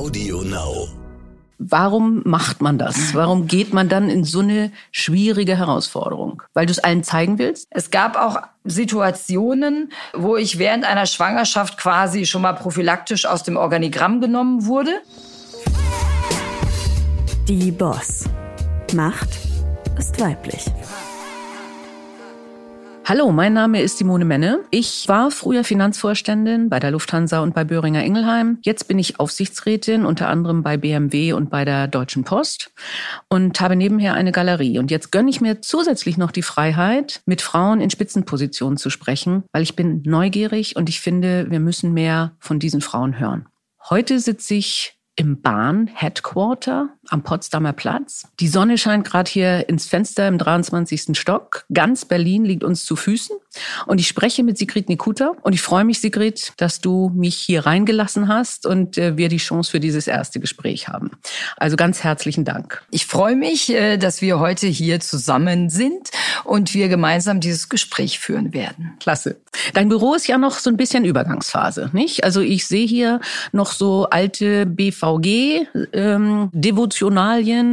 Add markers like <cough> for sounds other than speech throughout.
Audio Now. Warum macht man das? Warum geht man dann in so eine schwierige Herausforderung? Weil du es allen zeigen willst? Es gab auch Situationen, wo ich während einer Schwangerschaft quasi schon mal prophylaktisch aus dem Organigramm genommen wurde. Die Boss. Macht ist weiblich. Hallo, mein Name ist Simone Menne. Ich war früher Finanzvorständin bei der Lufthansa und bei Böhringer Ingelheim. Jetzt bin ich Aufsichtsrätin unter anderem bei BMW und bei der Deutschen Post und habe nebenher eine Galerie. Und jetzt gönne ich mir zusätzlich noch die Freiheit, mit Frauen in Spitzenpositionen zu sprechen, weil ich bin neugierig und ich finde, wir müssen mehr von diesen Frauen hören. Heute sitze ich im Bahn-Headquarter am Potsdamer Platz. Die Sonne scheint gerade hier ins Fenster im 23. Stock. Ganz Berlin liegt uns zu Füßen. Und ich spreche mit Sigrid Nikuta. Und ich freue mich, Sigrid, dass du mich hier reingelassen hast und äh, wir die Chance für dieses erste Gespräch haben. Also ganz herzlichen Dank. Ich freue mich, äh, dass wir heute hier zusammen sind und wir gemeinsam dieses Gespräch führen werden. Klasse. Dein Büro ist ja noch so ein bisschen Übergangsphase, nicht? Also ich sehe hier noch so alte BVG, ähm,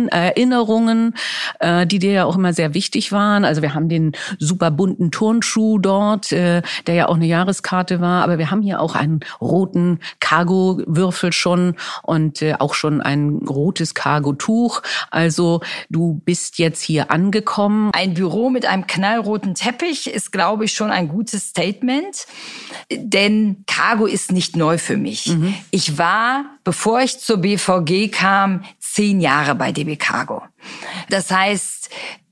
Erinnerungen, äh, die dir ja auch immer sehr wichtig waren. Also wir haben den super bunten Turnschuh dort, äh, der ja auch eine Jahreskarte war. Aber wir haben hier auch einen roten Cargo-Würfel schon und äh, auch schon ein rotes Cargo-Tuch. Also du bist jetzt hier angekommen. Ein Büro mit einem knallroten Teppich ist, glaube ich, schon ein gutes Statement. Denn Cargo ist nicht neu für mich. Mhm. Ich war, bevor ich zur BVG kam, zehn Jahre bei DB Cargo. Das heißt,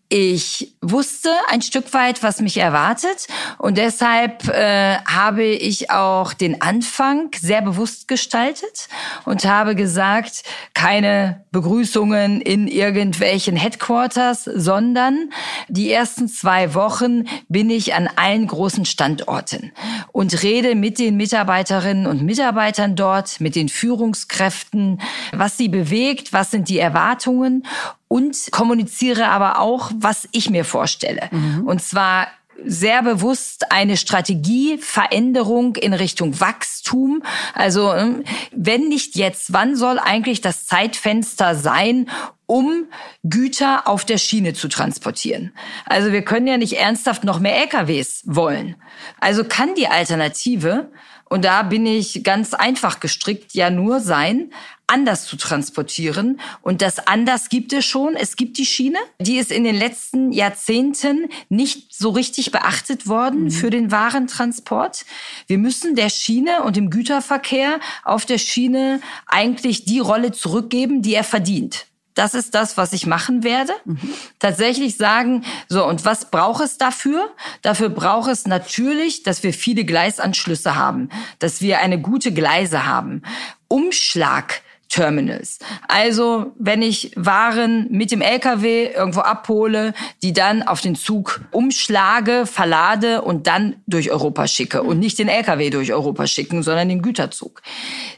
ich wusste ein Stück weit, was mich erwartet. Und deshalb äh, habe ich auch den Anfang sehr bewusst gestaltet und habe gesagt, keine Begrüßungen in irgendwelchen Headquarters, sondern die ersten zwei Wochen bin ich an allen großen Standorten und rede mit den Mitarbeiterinnen und Mitarbeitern dort, mit den Führungskräften, was sie bewegt, was sind die Erwartungen und kommuniziere aber auch, was ich mir vorstelle. Mhm. Und zwar sehr bewusst eine Strategieveränderung in Richtung Wachstum. Also hm, wenn nicht jetzt, wann soll eigentlich das Zeitfenster sein, um Güter auf der Schiene zu transportieren. Also wir können ja nicht ernsthaft noch mehr LKWs wollen. Also kann die Alternative, und da bin ich ganz einfach gestrickt, ja nur sein, anders zu transportieren. Und das anders gibt es schon. Es gibt die Schiene. Die ist in den letzten Jahrzehnten nicht so richtig beachtet worden mhm. für den Warentransport. Wir müssen der Schiene und dem Güterverkehr auf der Schiene eigentlich die Rolle zurückgeben, die er verdient. Das ist das, was ich machen werde. Mhm. Tatsächlich sagen, so, und was braucht es dafür? Dafür braucht es natürlich, dass wir viele Gleisanschlüsse haben, dass wir eine gute Gleise haben. Umschlag Terminals. Also, wenn ich Waren mit dem LKW irgendwo abhole, die dann auf den Zug umschlage, verlade und dann durch Europa schicke und nicht den LKW durch Europa schicken, sondern den Güterzug.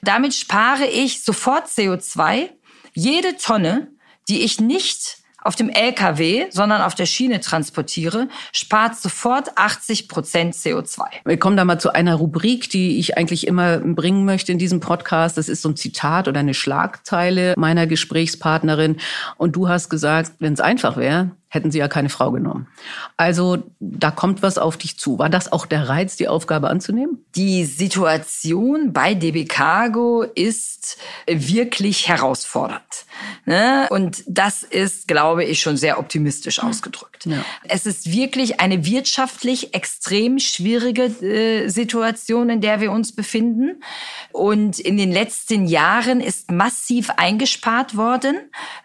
Damit spare ich sofort CO2. Jede Tonne, die ich nicht auf dem LKW, sondern auf der Schiene transportiere, spart sofort 80 Prozent CO2. Wir kommen da mal zu einer Rubrik, die ich eigentlich immer bringen möchte in diesem Podcast. Das ist so ein Zitat oder eine Schlagzeile meiner Gesprächspartnerin. Und du hast gesagt, wenn es einfach wäre, hätten sie ja keine Frau genommen. Also da kommt was auf dich zu. War das auch der Reiz, die Aufgabe anzunehmen? Die Situation bei DB Cargo ist wirklich herausfordernd. Ne? Und das ist, glaube ich, schon sehr optimistisch ausgedrückt. Ja. Es ist wirklich eine wirtschaftlich extrem schwierige äh, Situation, in der wir uns befinden. Und in den letzten Jahren ist massiv eingespart worden.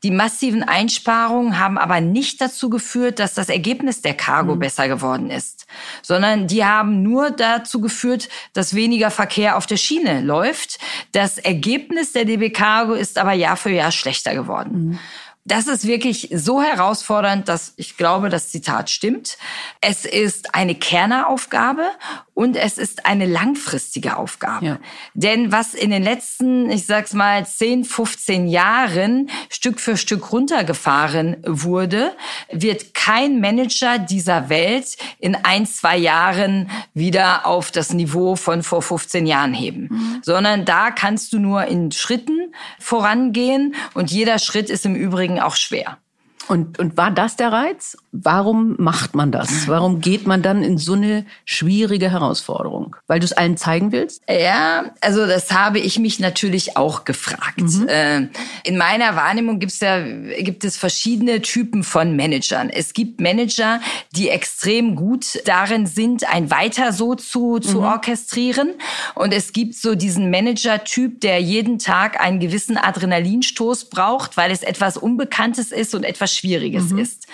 Die massiven Einsparungen haben aber nicht dazu dazu geführt, dass das Ergebnis der Cargo mhm. besser geworden ist, sondern die haben nur dazu geführt, dass weniger Verkehr auf der Schiene läuft. Das Ergebnis der DB Cargo ist aber Jahr für Jahr schlechter geworden. Mhm. Das ist wirklich so herausfordernd, dass ich glaube, das Zitat stimmt. Es ist eine Kerneraufgabe und es ist eine langfristige Aufgabe. Ja. Denn was in den letzten, ich sag's mal, 10, 15 Jahren Stück für Stück runtergefahren wurde, wird kein Manager dieser Welt in ein, zwei Jahren wieder auf das Niveau von vor 15 Jahren heben. Mhm. Sondern da kannst du nur in Schritten vorangehen und jeder Schritt ist im Übrigen auch schwer. Und, und war das der Reiz? Warum macht man das? Warum geht man dann in so eine schwierige Herausforderung? Weil du es allen zeigen willst? Ja, also das habe ich mich natürlich auch gefragt. Mhm. Äh, in meiner Wahrnehmung gibt's ja, gibt es verschiedene Typen von Managern. Es gibt Manager, die extrem gut darin sind, ein Weiter so zu, zu mhm. orchestrieren. Und es gibt so diesen Manager-Typ, der jeden Tag einen gewissen Adrenalinstoß braucht, weil es etwas Unbekanntes ist und etwas Schwieriges mhm. ist.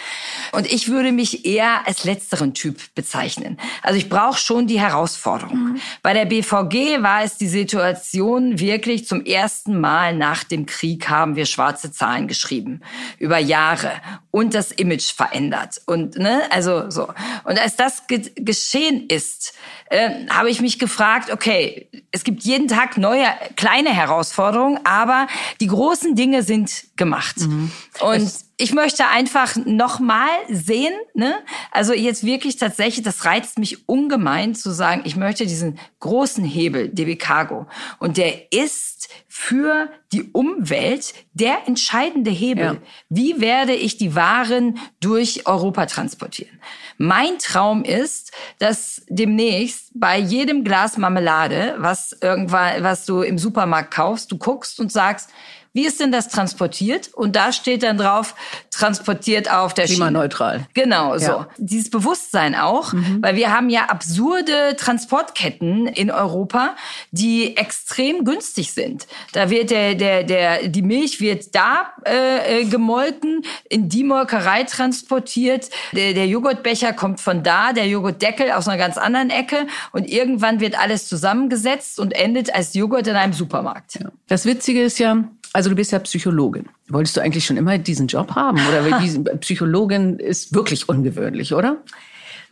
Und ich würde mich eher als letzteren Typ bezeichnen. Also ich brauche schon die Herausforderung. Mhm. Bei der BVG war es die Situation wirklich zum ersten Mal nach dem Krieg haben wir schwarze Zahlen geschrieben über Jahre und das Image verändert und ne also so und als das ge geschehen ist äh, habe ich mich gefragt okay es gibt jeden Tag neue kleine Herausforderungen aber die großen Dinge sind gemacht mhm. und es ich möchte einfach nochmal sehen, ne? Also jetzt wirklich tatsächlich, das reizt mich ungemein zu sagen, ich möchte diesen großen Hebel, DB Cargo. Und der ist für die Umwelt der entscheidende Hebel. Ja. Wie werde ich die Waren durch Europa transportieren? Mein Traum ist, dass demnächst bei jedem Glas Marmelade, was irgendwann, was du im Supermarkt kaufst, du guckst und sagst, wie ist denn das transportiert? Und da steht dann drauf, transportiert auf der Schiene. Klimaneutral. Genau, ja. so. Dieses Bewusstsein auch, mhm. weil wir haben ja absurde Transportketten in Europa, die extrem günstig sind. Da wird der, der, der, die Milch wird da äh, äh gemolken, in die Molkerei transportiert, der, der Joghurtbecher kommt von da, der Joghurtdeckel aus einer ganz anderen Ecke und irgendwann wird alles zusammengesetzt und endet als Joghurt in einem Supermarkt. Ja. Das Witzige ist ja, also du bist ja Psychologin. Wolltest du eigentlich schon immer diesen Job haben? Oder diese <laughs> Psychologin ist wirklich ungewöhnlich, oder?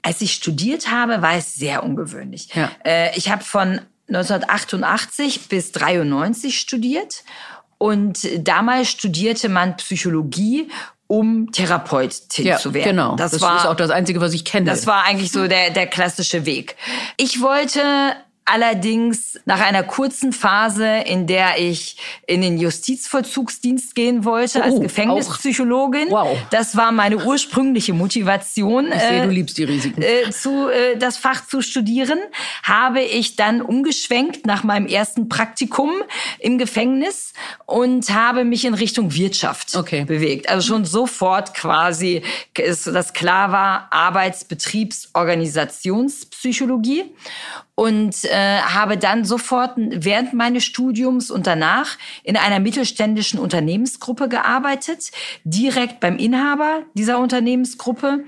Als ich studiert habe, war es sehr ungewöhnlich. Ja. Äh, ich habe von 1988 bis 93 studiert und damals studierte man Psychologie um Therapeutin ja, zu werden. Genau. Das, das war, ist auch das Einzige, was ich kenne. Das war eigentlich so der, der klassische Weg. Ich wollte Allerdings nach einer kurzen Phase, in der ich in den Justizvollzugsdienst gehen wollte, oh, als Gefängnispsychologin. Wow. Das war meine ursprüngliche Motivation. Ich sehe, du äh, liebst die Risiken. Äh, zu, äh, das Fach zu studieren, habe ich dann umgeschwenkt nach meinem ersten Praktikum im Gefängnis und habe mich in Richtung Wirtschaft okay. bewegt. Also schon sofort quasi, ist, dass klar war, Arbeitsbetriebsorganisationspsychologie und äh, habe dann sofort während meines Studiums und danach in einer mittelständischen Unternehmensgruppe gearbeitet, direkt beim Inhaber dieser Unternehmensgruppe.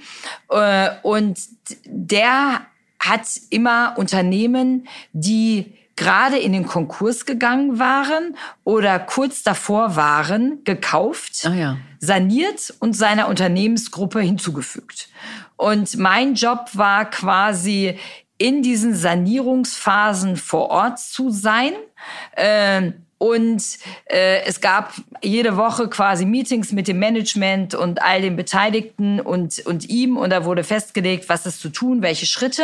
Äh, und der hat immer Unternehmen, die gerade in den Konkurs gegangen waren oder kurz davor waren, gekauft, ah ja. saniert und seiner Unternehmensgruppe hinzugefügt. Und mein Job war quasi in diesen Sanierungsphasen vor Ort zu sein. Ähm, und äh, es gab jede Woche quasi Meetings mit dem Management und all den Beteiligten und, und ihm. Und da wurde festgelegt, was ist zu tun, welche Schritte.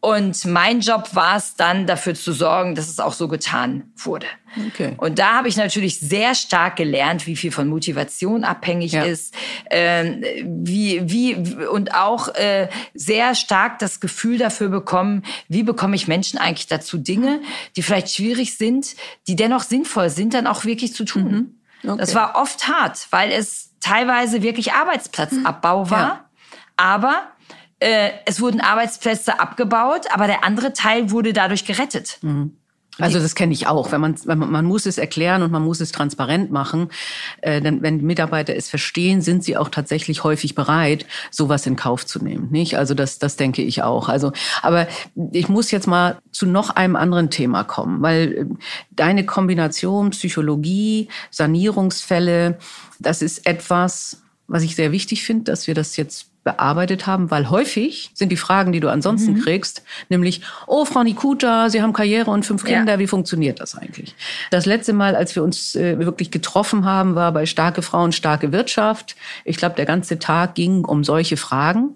Und mein Job war es dann, dafür zu sorgen, dass es auch so getan wurde. Okay. Und da habe ich natürlich sehr stark gelernt, wie viel von Motivation abhängig ja. ist, äh, wie, wie, und auch äh, sehr stark das Gefühl dafür bekommen, wie bekomme ich Menschen eigentlich dazu, Dinge, die vielleicht schwierig sind, die dennoch sinnvoll sind, dann auch wirklich zu tun. Mhm. Okay. Das war oft hart, weil es teilweise wirklich Arbeitsplatzabbau war. Ja. Aber äh, es wurden Arbeitsplätze abgebaut, aber der andere Teil wurde dadurch gerettet. Mhm. Also das kenne ich auch. Wenn man, wenn man, man muss es erklären und man muss es transparent machen, äh, denn wenn Mitarbeiter es verstehen, sind sie auch tatsächlich häufig bereit, sowas in Kauf zu nehmen. Nicht? Also das, das denke ich auch. Also, aber ich muss jetzt mal zu noch einem anderen Thema kommen, weil äh, deine Kombination Psychologie, Sanierungsfälle, das ist etwas, was ich sehr wichtig finde, dass wir das jetzt bearbeitet haben, weil häufig sind die Fragen, die du ansonsten mhm. kriegst, nämlich, oh, Frau Nikuta, Sie haben Karriere und fünf Kinder, ja. wie funktioniert das eigentlich? Das letzte Mal, als wir uns äh, wirklich getroffen haben, war bei Starke Frauen, starke Wirtschaft. Ich glaube, der ganze Tag ging um solche Fragen.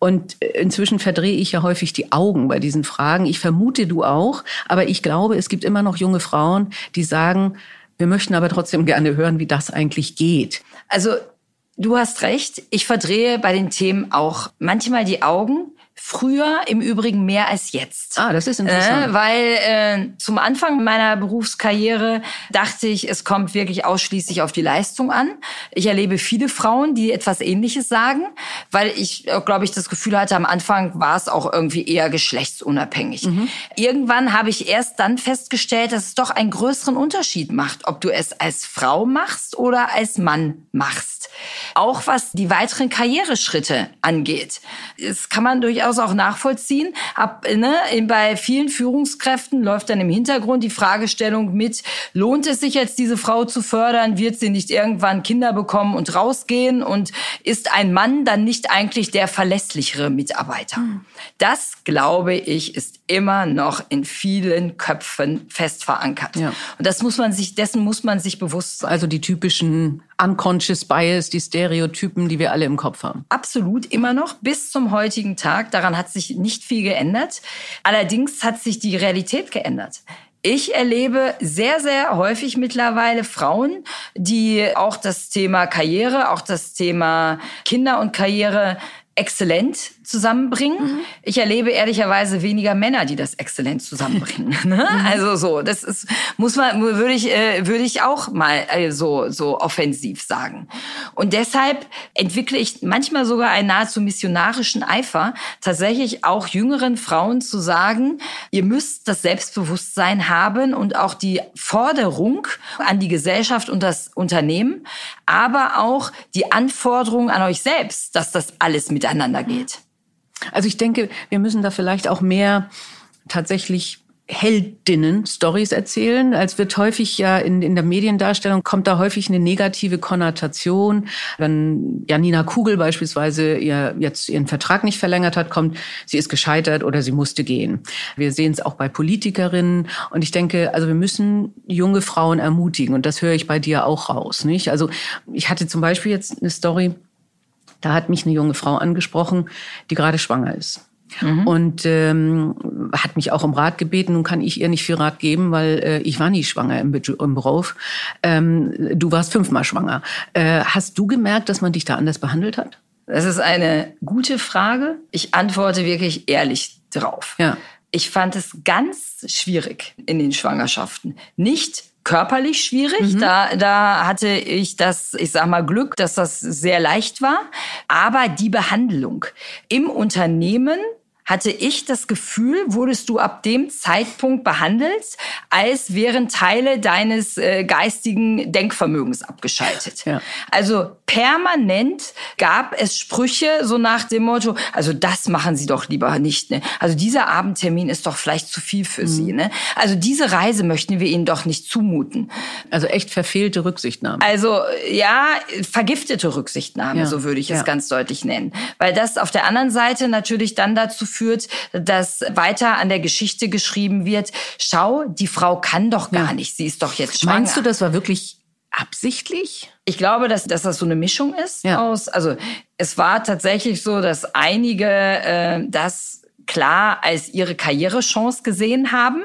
Und äh, inzwischen verdrehe ich ja häufig die Augen bei diesen Fragen. Ich vermute du auch, aber ich glaube, es gibt immer noch junge Frauen, die sagen, Wir möchten aber trotzdem gerne hören, wie das eigentlich geht. Also du hast recht, ich verdrehe bei den Themen auch manchmal die Augen Früher im Übrigen mehr als jetzt. Ah, das ist interessant. Äh, weil äh, zum Anfang meiner Berufskarriere dachte ich, es kommt wirklich ausschließlich auf die Leistung an. Ich erlebe viele Frauen, die etwas Ähnliches sagen, weil ich, äh, glaube ich, das Gefühl hatte, am Anfang war es auch irgendwie eher geschlechtsunabhängig. Mhm. Irgendwann habe ich erst dann festgestellt, dass es doch einen größeren Unterschied macht, ob du es als Frau machst oder als Mann machst. Auch was die weiteren Karriereschritte angeht. Das kann man durchaus durchaus auch nachvollziehen. Ab, ne, bei vielen Führungskräften läuft dann im Hintergrund die Fragestellung mit, lohnt es sich jetzt, diese Frau zu fördern? Wird sie nicht irgendwann Kinder bekommen und rausgehen? Und ist ein Mann dann nicht eigentlich der verlässlichere Mitarbeiter? Hm. Das, glaube ich, ist immer noch in vielen Köpfen fest verankert. Ja. Und das muss man sich, dessen muss man sich bewusst sein. Also die typischen unconscious bias, die Stereotypen, die wir alle im Kopf haben. Absolut, immer noch, bis zum heutigen Tag. Daran hat sich nicht viel geändert. Allerdings hat sich die Realität geändert. Ich erlebe sehr, sehr häufig mittlerweile Frauen, die auch das Thema Karriere, auch das Thema Kinder und Karriere exzellent zusammenbringen. Mhm. Ich erlebe ehrlicherweise weniger Männer, die das exzellent zusammenbringen. <laughs> Ne? Mhm. Also so, das ist muss man würde ich äh, würde ich auch mal äh, so so offensiv sagen. Und deshalb entwickle ich manchmal sogar einen nahezu missionarischen Eifer, tatsächlich auch jüngeren Frauen zu sagen, ihr müsst das Selbstbewusstsein haben und auch die Forderung an die Gesellschaft und das Unternehmen, aber auch die Anforderung an euch selbst, dass das alles miteinander geht. Also ich denke, wir müssen da vielleicht auch mehr tatsächlich Heldinnen Stories erzählen. Als wird häufig ja in, in der Mediendarstellung kommt da häufig eine negative Konnotation. Wenn Janina Kugel beispielsweise ihr jetzt ihren Vertrag nicht verlängert hat, kommt, sie ist gescheitert oder sie musste gehen. Wir sehen es auch bei Politikerinnen und ich denke, also wir müssen junge Frauen ermutigen und das höre ich bei dir auch raus, nicht? Also ich hatte zum Beispiel jetzt eine Story, da hat mich eine junge Frau angesprochen, die gerade schwanger ist. Mhm. Und ähm, hat mich auch um Rat gebeten. Nun kann ich ihr nicht viel Rat geben, weil äh, ich war nie schwanger im, im Beruf. Ähm, du warst fünfmal schwanger. Äh, hast du gemerkt, dass man dich da anders behandelt hat? Das ist eine gute Frage. Ich antworte wirklich ehrlich drauf. Ja. Ich fand es ganz schwierig in den Schwangerschaften. Nicht körperlich schwierig. Mhm. Da, da hatte ich das, ich sag mal, Glück, dass das sehr leicht war. Aber die Behandlung im Unternehmen hatte ich das Gefühl, wurdest du ab dem Zeitpunkt behandelt, als wären Teile deines äh, geistigen Denkvermögens abgeschaltet. Ja. Also permanent gab es Sprüche so nach dem Motto, also das machen Sie doch lieber nicht. Ne? Also dieser Abendtermin ist doch vielleicht zu viel für mhm. Sie. Ne? Also diese Reise möchten wir Ihnen doch nicht zumuten. Also echt verfehlte Rücksichtnahme. Also ja, vergiftete Rücksichtnahme, ja. so würde ich es ganz deutlich nennen. Weil das auf der anderen Seite natürlich dann dazu führt, dass weiter an der Geschichte geschrieben wird, schau, die Frau kann doch gar ja. nicht, sie ist doch jetzt schwanger. Meinst du, das war wirklich absichtlich? Ich glaube, dass, dass das so eine Mischung ist ja. aus, also es war tatsächlich so, dass einige äh, das klar als ihre Karrierechance gesehen haben.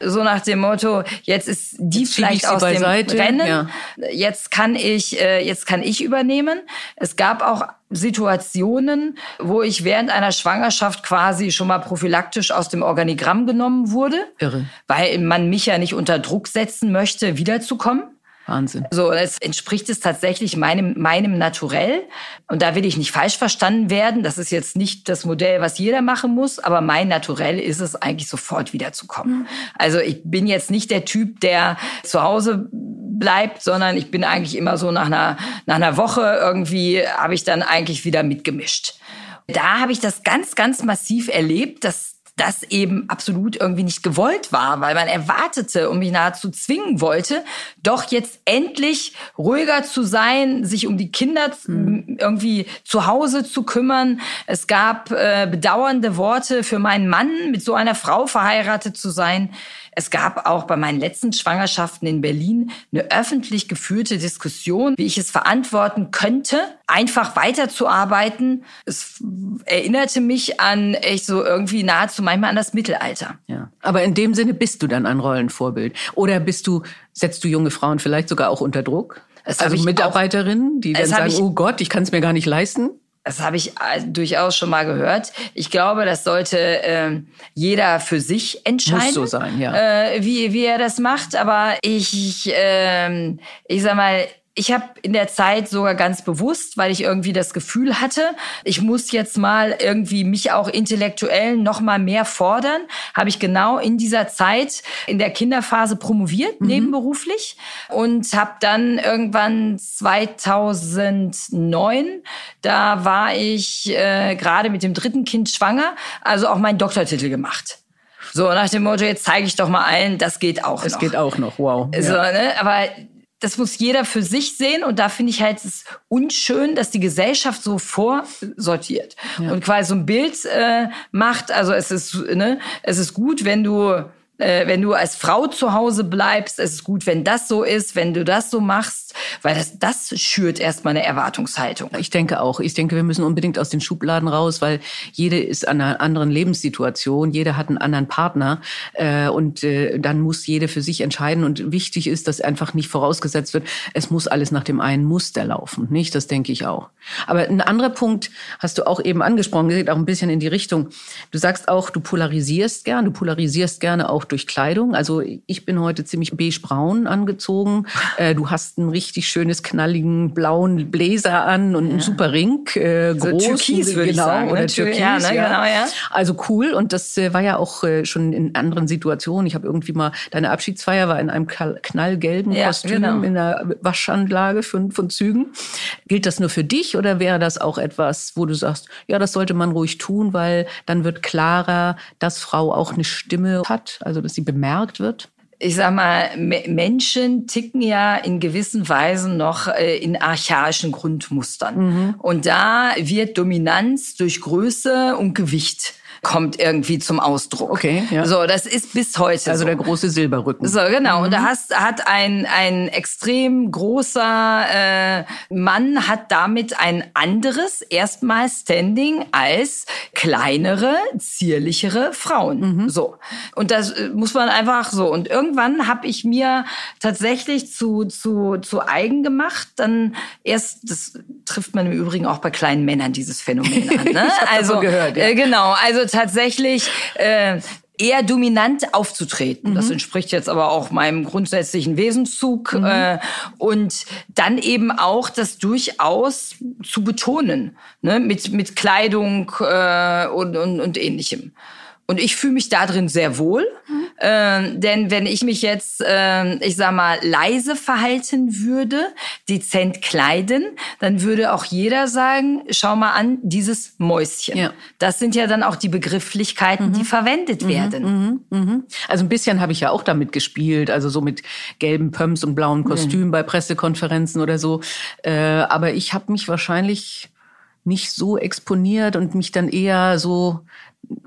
So nach dem Motto, jetzt ist die jetzt vielleicht aus dem Rennen, ja. jetzt kann ich, äh, jetzt kann ich übernehmen. Es gab auch Situationen, wo ich während einer Schwangerschaft quasi schon mal prophylaktisch aus dem Organigramm genommen wurde, Irre. weil man mich ja nicht unter Druck setzen möchte, wiederzukommen. Wahnsinn. So, es entspricht es tatsächlich meinem, meinem Naturell. Und da will ich nicht falsch verstanden werden. Das ist jetzt nicht das Modell, was jeder machen muss, aber mein Naturell ist es eigentlich sofort wiederzukommen. Mhm. Also ich bin jetzt nicht der Typ, der zu Hause bleibt, sondern ich bin eigentlich immer so nach einer, nach einer Woche irgendwie habe ich dann eigentlich wieder mitgemischt. Da habe ich das ganz, ganz massiv erlebt, dass das eben absolut irgendwie nicht gewollt war, weil man erwartete und mich nahezu zwingen wollte, doch jetzt endlich ruhiger zu sein, sich um die Kinder mhm. irgendwie zu Hause zu kümmern. Es gab äh, bedauernde Worte für meinen Mann, mit so einer Frau verheiratet zu sein. Es gab auch bei meinen letzten Schwangerschaften in Berlin eine öffentlich geführte Diskussion, wie ich es verantworten könnte, einfach weiterzuarbeiten. Es erinnerte mich an echt so irgendwie nahezu manchmal an das Mittelalter. Ja. Aber in dem Sinne bist du dann ein Rollenvorbild. Oder bist du, setzt du junge Frauen vielleicht sogar auch unter Druck? Das also ich Mitarbeiterinnen, die dann sagen, ich- oh Gott, ich kann es mir gar nicht leisten? Das habe ich äh, durchaus schon mal gehört. Ich glaube, das sollte ähm, jeder für sich entscheiden, Muss so sein, ja. äh, wie, wie er das macht. Aber ich, ähm, ich sag mal, ich habe in der Zeit sogar ganz bewusst, weil ich irgendwie das Gefühl hatte, ich muss jetzt mal irgendwie mich auch intellektuell noch mal mehr fordern, habe ich genau in dieser Zeit in der Kinderphase promoviert, nebenberuflich und habe dann irgendwann 2009, da war ich äh, gerade mit dem dritten Kind schwanger, also auch meinen Doktortitel gemacht. So nach dem Motto, jetzt zeige ich doch mal allen, das geht auch Es noch. geht auch noch, wow. So, ne? Aber das muss jeder für sich sehen und da finde ich halt es unschön, dass die Gesellschaft so vorsortiert und quasi so ein Bild äh, macht. Also es ist ne, es ist gut, wenn du äh, wenn du als Frau zu Hause bleibst, es ist gut, wenn das so ist, wenn du das so machst, weil das, das schürt erstmal eine Erwartungshaltung. Ich denke auch. Ich denke, wir müssen unbedingt aus den Schubladen raus, weil jede ist an einer anderen Lebenssituation, jeder hat einen anderen Partner äh, und äh, dann muss jede für sich entscheiden. Und wichtig ist, dass einfach nicht vorausgesetzt wird, es muss alles nach dem einen Muster laufen. Nicht? Das denke ich auch. Aber ein anderer Punkt hast du auch eben angesprochen, geht auch ein bisschen in die Richtung. Du sagst auch, du polarisierst gern, du polarisierst gerne auch durch Kleidung. Also ich bin heute ziemlich beige-braun angezogen. <laughs> Äh, du hast einen richtig schönes, knalligen, blauen Bläser an und einen super Ring. Äh, So groß, Türkis, würde ich genau, sagen, ne? Oder Tür- Türkis, ja, ne, genau, ja. Also cool. Und das äh, war ja auch äh, schon in anderen Situationen. Ich habe irgendwie mal, deine Abschiedsfeier war in einem knallgelben Ja, Kostüm genau. in einer Waschanlage von, von Zügen. Gilt das nur für dich oder wäre das auch etwas, wo du sagst, ja, das sollte man ruhig tun, weil dann wird klarer, dass Frau auch eine Stimme hat, also dass sie bemerkt wird? ich sag mal, Me- Menschen ticken ja in gewissen Weisen noch äh, in archaischen Grundmustern. Und da wird Dominanz durch Größe und Gewicht kommt irgendwie zum Ausdruck. Okay, ja. So, das ist bis heute Also so. der große Silberrücken. So, genau. Und da hast, hat ein, ein extrem großer äh, Mann hat damit ein anderes erstmal Standing als kleinere, zierlichere Frauen. So. Und das äh, muss man einfach so. Und irgendwann habe ich mir tatsächlich zu, zu, zu eigen gemacht. Dann erst, das trifft man im Übrigen auch bei kleinen Männern, dieses Phänomen an. Ne? <laughs> Also, davon gehört, ja. äh, genau. Also tatsächlich äh, eher dominant aufzutreten. Das entspricht jetzt aber auch meinem grundsätzlichen Wesenszug. Äh, und dann eben auch das durchaus zu betonen, ne? mit, mit Kleidung äh, und, und, und ähnlichem. Und ich fühle mich da drin sehr wohl. Ähm, denn wenn ich mich jetzt, ähm, ich sag mal, leise verhalten würde, dezent kleiden, dann würde auch jeder sagen, schau mal an, dieses Mäuschen. Ja. Das sind ja dann auch die Begrifflichkeiten, die verwendet werden. Also ein bisschen habe ich ja auch damit gespielt, also so mit gelben Pumps und blauen Kostümen bei Pressekonferenzen oder so. Äh, aber ich habe mich wahrscheinlich nicht so exponiert und mich dann eher so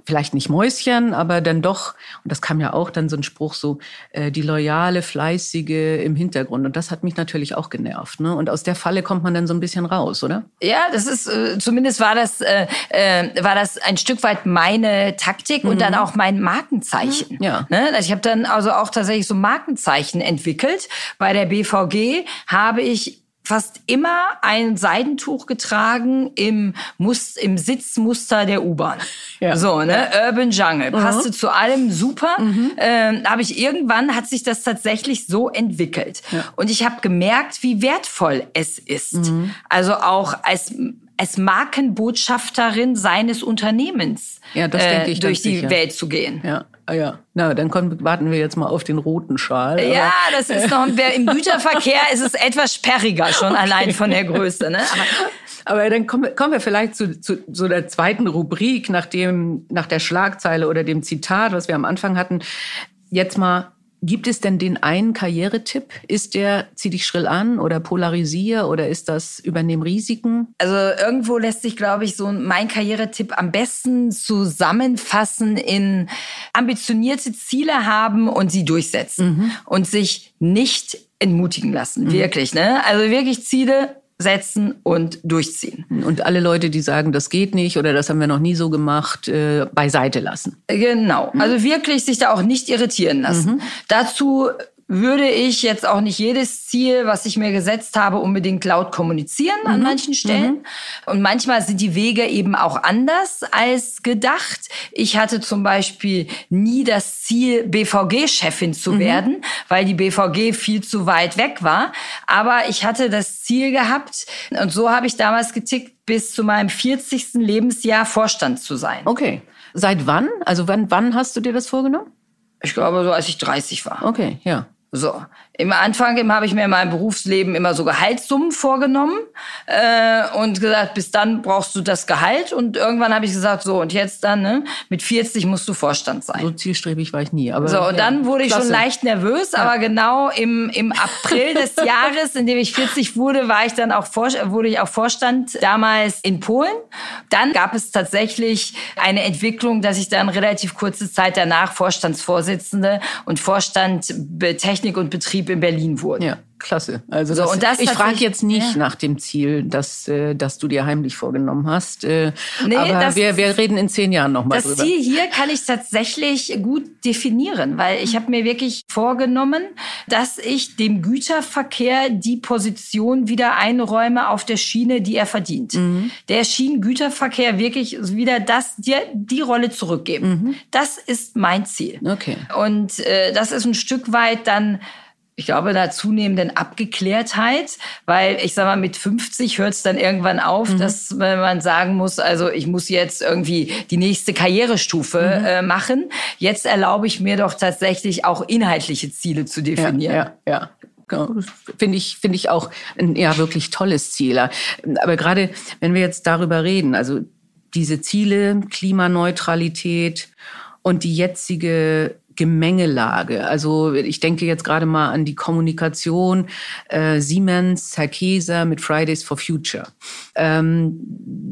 vielleicht nicht Mäuschen, aber dann doch, und das kam ja auch dann so ein Spruch so, äh, die loyale, fleißige im Hintergrund. Und das hat mich natürlich auch genervt. Ne? Und aus der Falle kommt man dann so ein bisschen raus, oder? Ja, das ist äh, zumindest war das äh, äh, war das ein Stück weit meine Taktik und dann auch mein Markenzeichen. Ja. Ne? Also ich habe dann also auch tatsächlich so Markenzeichen entwickelt. Bei der BVG habe ich fast immer ein Seidentuch getragen im Mus im Sitzmuster der U-Bahn. Ja. So, ne? Urban Jungle. Passte zu allem super. Ähm, habe ich irgendwann hat sich das tatsächlich so entwickelt. Und ich habe gemerkt, wie wertvoll es ist. Also auch als als Markenbotschafterin seines Unternehmens Ja, das denke ich durch die sicher. Welt zu gehen. Ja, ah, ja. Na, dann kommen, warten wir jetzt mal auf den roten Schal. Ja, das ist noch im Güterverkehr ist es etwas sperriger schon <laughs> allein von der Größe. Ne? Aber Aber dann kommen, kommen wir vielleicht zu, zu so der zweiten Rubrik, nach, dem, nach der Schlagzeile oder dem Zitat, was wir am Anfang hatten. Jetzt mal, gibt es denn den einen Karrieretipp? Ist der, zieh dich schrill an oder polarisier oder ist das übernehm Risiken? Also irgendwo lässt sich, glaube ich, so mein Karrieretipp am besten zusammenfassen in ambitionierte Ziele haben und sie durchsetzen und sich nicht entmutigen lassen. Wirklich, ne? Also wirklich Ziele setzen und durchziehen. Und alle Leute, die sagen, das geht nicht oder das haben wir noch nie so gemacht, äh, beiseite lassen. Genau. Also wirklich sich da auch nicht irritieren lassen. Mhm. Dazu würde ich jetzt auch nicht jedes Ziel, was ich mir gesetzt habe, unbedingt laut kommunizieren mhm. an manchen Stellen. Mhm. Und manchmal sind die Wege eben auch anders als gedacht. Ich hatte zum Beispiel nie das Ziel, BVG-Chefin zu mhm. werden, weil die BVG viel zu weit weg war. Aber ich hatte das Ziel gehabt, und so habe ich damals getickt, bis zu meinem 40. Lebensjahr Vorstand zu sein. Okay. Seit wann? Also wann, wann hast du dir das vorgenommen? Ich glaube, so als ich 30 war. Okay, ja. So, im Anfang habe ich mir in meinem Berufsleben immer so Gehaltssummen vorgenommen äh, und gesagt, bis dann brauchst du das Gehalt. Und irgendwann habe ich gesagt, so und jetzt dann, ne, mit 40 musst du Vorstand sein. So zielstrebig war ich nie. Aber, so, und ja, dann wurde ich klasse. schon leicht nervös, ja. aber genau im, im April des <laughs> Jahres, in dem ich 40 wurde, war ich dann auch Vor wurde ich auch Vorstand damals in Polen. Dann gab es tatsächlich eine Entwicklung, dass ich dann relativ kurze Zeit danach Vorstandsvorsitzende und Vorstand Technik und Betrieb in Berlin wurde. Ja. Klasse. Also so, das, und das ich frage jetzt nicht ja. nach dem Ziel, das, äh, das du dir heimlich vorgenommen hast. Äh, nee, aber das, wir, wir reden in zehn Jahren nochmal drüber. Das Ziel hier kann ich tatsächlich gut definieren, weil ich habe mir wirklich vorgenommen, dass ich dem Güterverkehr die Position wieder einräume auf der Schiene, die er verdient. Mhm. Der Schienengüterverkehr wirklich wieder das, dir die Rolle zurückgeben. Mhm. Das ist mein Ziel. Okay. Und äh, das ist ein Stück weit dann ich glaube, da zunehmenden Abgeklärtheit, weil ich sag mal, mit 50 hört es dann irgendwann auf, mhm. dass man sagen muss, also ich muss jetzt irgendwie die nächste Karrierestufe mhm. äh, machen. Jetzt erlaube ich mir doch tatsächlich auch inhaltliche Ziele zu definieren. Ja, ja, ja. Finde ich, finde ich auch ein ja wirklich tolles Ziel. Aber gerade wenn wir jetzt darüber reden, also diese Ziele, Klimaneutralität und die jetzige Gemengelage. Also ich denke jetzt gerade mal an die Kommunikation äh, Siemens, Herr Käser mit Fridays for Future. Ähm,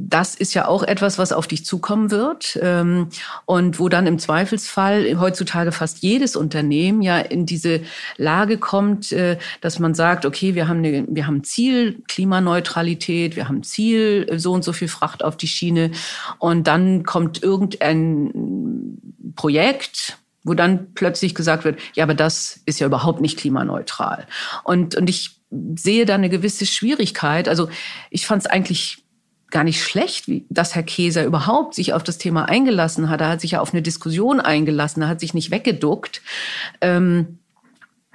das ist ja auch etwas, was auf dich zukommen wird ähm, und wo dann im Zweifelsfall heutzutage fast jedes Unternehmen ja in diese Lage kommt, äh, dass man sagt, okay, wir haben, eine, wir haben Ziel Klimaneutralität, wir haben Ziel so und so viel Fracht auf die Schiene und dann kommt irgendein Projekt, wo dann plötzlich gesagt wird, ja, aber das ist ja überhaupt nicht klimaneutral. Und, und ich sehe da eine gewisse Schwierigkeit. Also ich fand es eigentlich gar nicht schlecht, wie, dass Herr Käser überhaupt sich auf das Thema eingelassen hat. Er hat sich ja auf eine Diskussion eingelassen, er hat sich nicht weggeduckt. Ähm,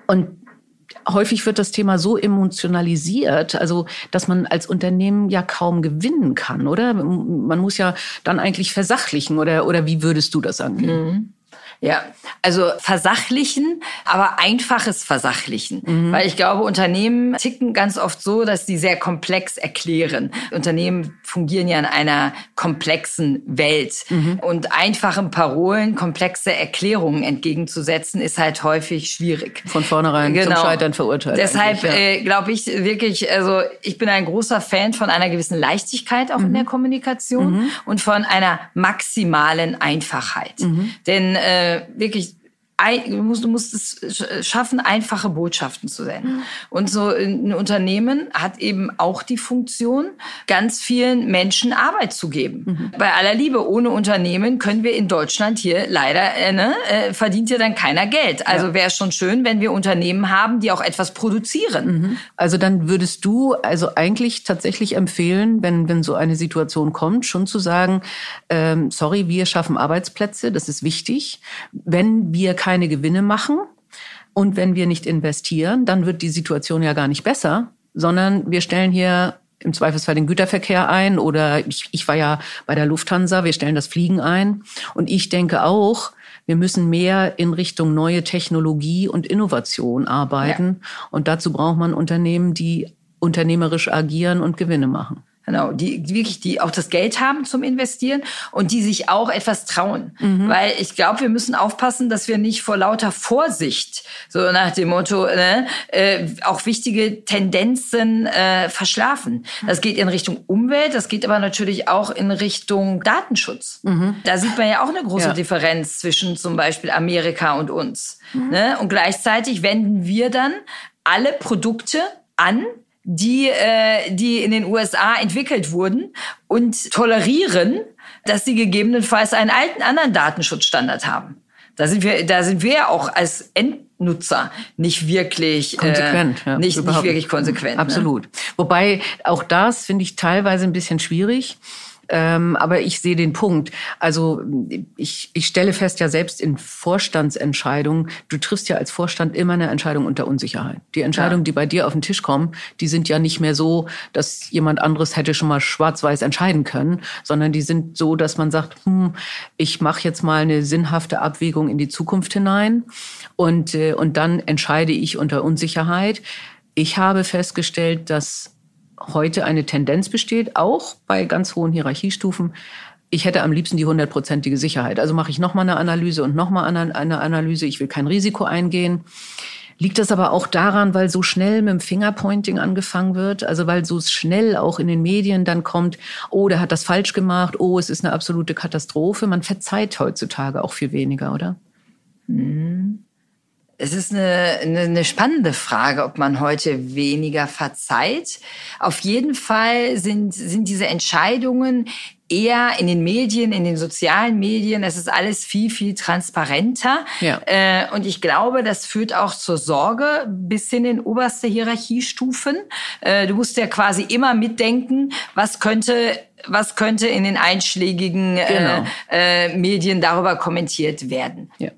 und häufig wird das Thema so emotionalisiert, also dass man als Unternehmen ja kaum gewinnen kann, oder? Man muss ja dann eigentlich versachlichen, oder, oder wie würdest du das angehen? Mhm. Ja, also versachlichen, aber einfaches Versachlichen. Mhm. Weil ich glaube, Unternehmen ticken ganz oft so, dass sie sehr komplex erklären. Unternehmen fungieren ja in einer komplexen Welt. Mhm. Und einfachen Parolen komplexe Erklärungen entgegenzusetzen, ist halt häufig schwierig. Von vornherein genau. zum Scheitern verurteilt. Deshalb ja. äh, glaube ich wirklich, also ich bin ein großer Fan von einer gewissen Leichtigkeit auch mhm. in der Kommunikation mhm. und von einer maximalen Einfachheit. Mhm. Denn äh, wirklich du musst, du musst es schaffen, einfache Botschaften zu senden. Mhm. Und so ein Unternehmen hat eben auch die Funktion, ganz vielen Menschen Arbeit zu geben. Mhm. Bei aller Liebe, ohne Unternehmen können wir in Deutschland hier leider, äh, ne, äh, verdient ja dann keiner Geld. Also ja. wäre schon schön, wenn wir Unternehmen haben, die auch etwas produzieren. Mhm. Also dann würdest du also eigentlich tatsächlich empfehlen, wenn, wenn so eine Situation kommt, schon zu sagen, ähm, sorry, wir schaffen Arbeitsplätze, das ist wichtig. Wenn wir keine keine Gewinne machen und wenn wir nicht investieren, dann wird die Situation ja gar nicht besser, sondern wir stellen hier im Zweifelsfall den Güterverkehr ein oder ich, ich war ja bei der Lufthansa, wir stellen das Fliegen ein. Und ich denke auch, wir müssen mehr in Richtung neue Technologie und Innovation arbeiten. Ja. Und dazu braucht man Unternehmen, die unternehmerisch agieren und Gewinne machen. Genau, die, die wirklich, die auch das Geld haben zum Investieren und die sich auch etwas trauen. Mhm. Weil ich glaube, wir müssen aufpassen, dass wir nicht vor lauter Vorsicht, so nach dem Motto, ne, äh, auch wichtige Tendenzen äh, verschlafen. Das geht in Richtung Umwelt, das geht aber natürlich auch in Richtung Datenschutz. Mhm. Da sieht man ja auch eine große ja. Differenz zwischen zum Beispiel Amerika und uns. Mhm. Ne? Und gleichzeitig wenden wir dann alle Produkte an, die, äh, die in den USA entwickelt wurden und tolerieren, dass sie gegebenenfalls einen alten anderen Datenschutzstandard haben. Da sind wir, da sind wir auch als Endnutzer nicht wirklich konsequent, äh, ja, nicht, nicht wirklich konsequent. Ne? Absolut. Ne? Wobei auch das finde ich teilweise ein bisschen schwierig. Ähm, aber ich sehe den Punkt. Also ich, ich stelle fest ja selbst in Vorstandsentscheidungen, du triffst ja als Vorstand immer eine Entscheidung unter Unsicherheit. Die Entscheidungen, ja. die bei dir auf den Tisch kommen, die sind ja nicht mehr so, dass jemand anderes hätte schon mal schwarz-weiß entscheiden können, sondern die sind so, dass man sagt, hm, ich mache jetzt mal eine sinnhafte Abwägung in die Zukunft hinein und, äh, und dann entscheide ich unter Unsicherheit. Ich habe festgestellt, dass heute eine Tendenz besteht, auch bei ganz hohen Hierarchiestufen. Ich hätte am liebsten die hundertprozentige Sicherheit. Also mache ich nochmal eine Analyse und nochmal eine Analyse. Ich will kein Risiko eingehen. Liegt das aber auch daran, weil so schnell mit dem Fingerpointing angefangen wird? Also weil so schnell auch in den Medien dann kommt, oh, der hat das falsch gemacht, oh, es ist eine absolute Katastrophe. Man verzeiht heutzutage auch viel weniger, oder? Mhm. Es ist eine, eine, eine spannende Frage, ob man heute weniger verzeiht. Auf jeden Fall sind, sind diese Entscheidungen eher in den Medien, in den sozialen Medien. Es ist alles viel, viel transparenter. Ja. Äh, und ich glaube, das führt auch zur Sorge bis hin in oberste Hierarchiestufen. Äh, du musst ja quasi immer mitdenken, was könnte was könnte in den einschlägigen äh, genau. äh, Medien darüber kommentiert werden. Ja.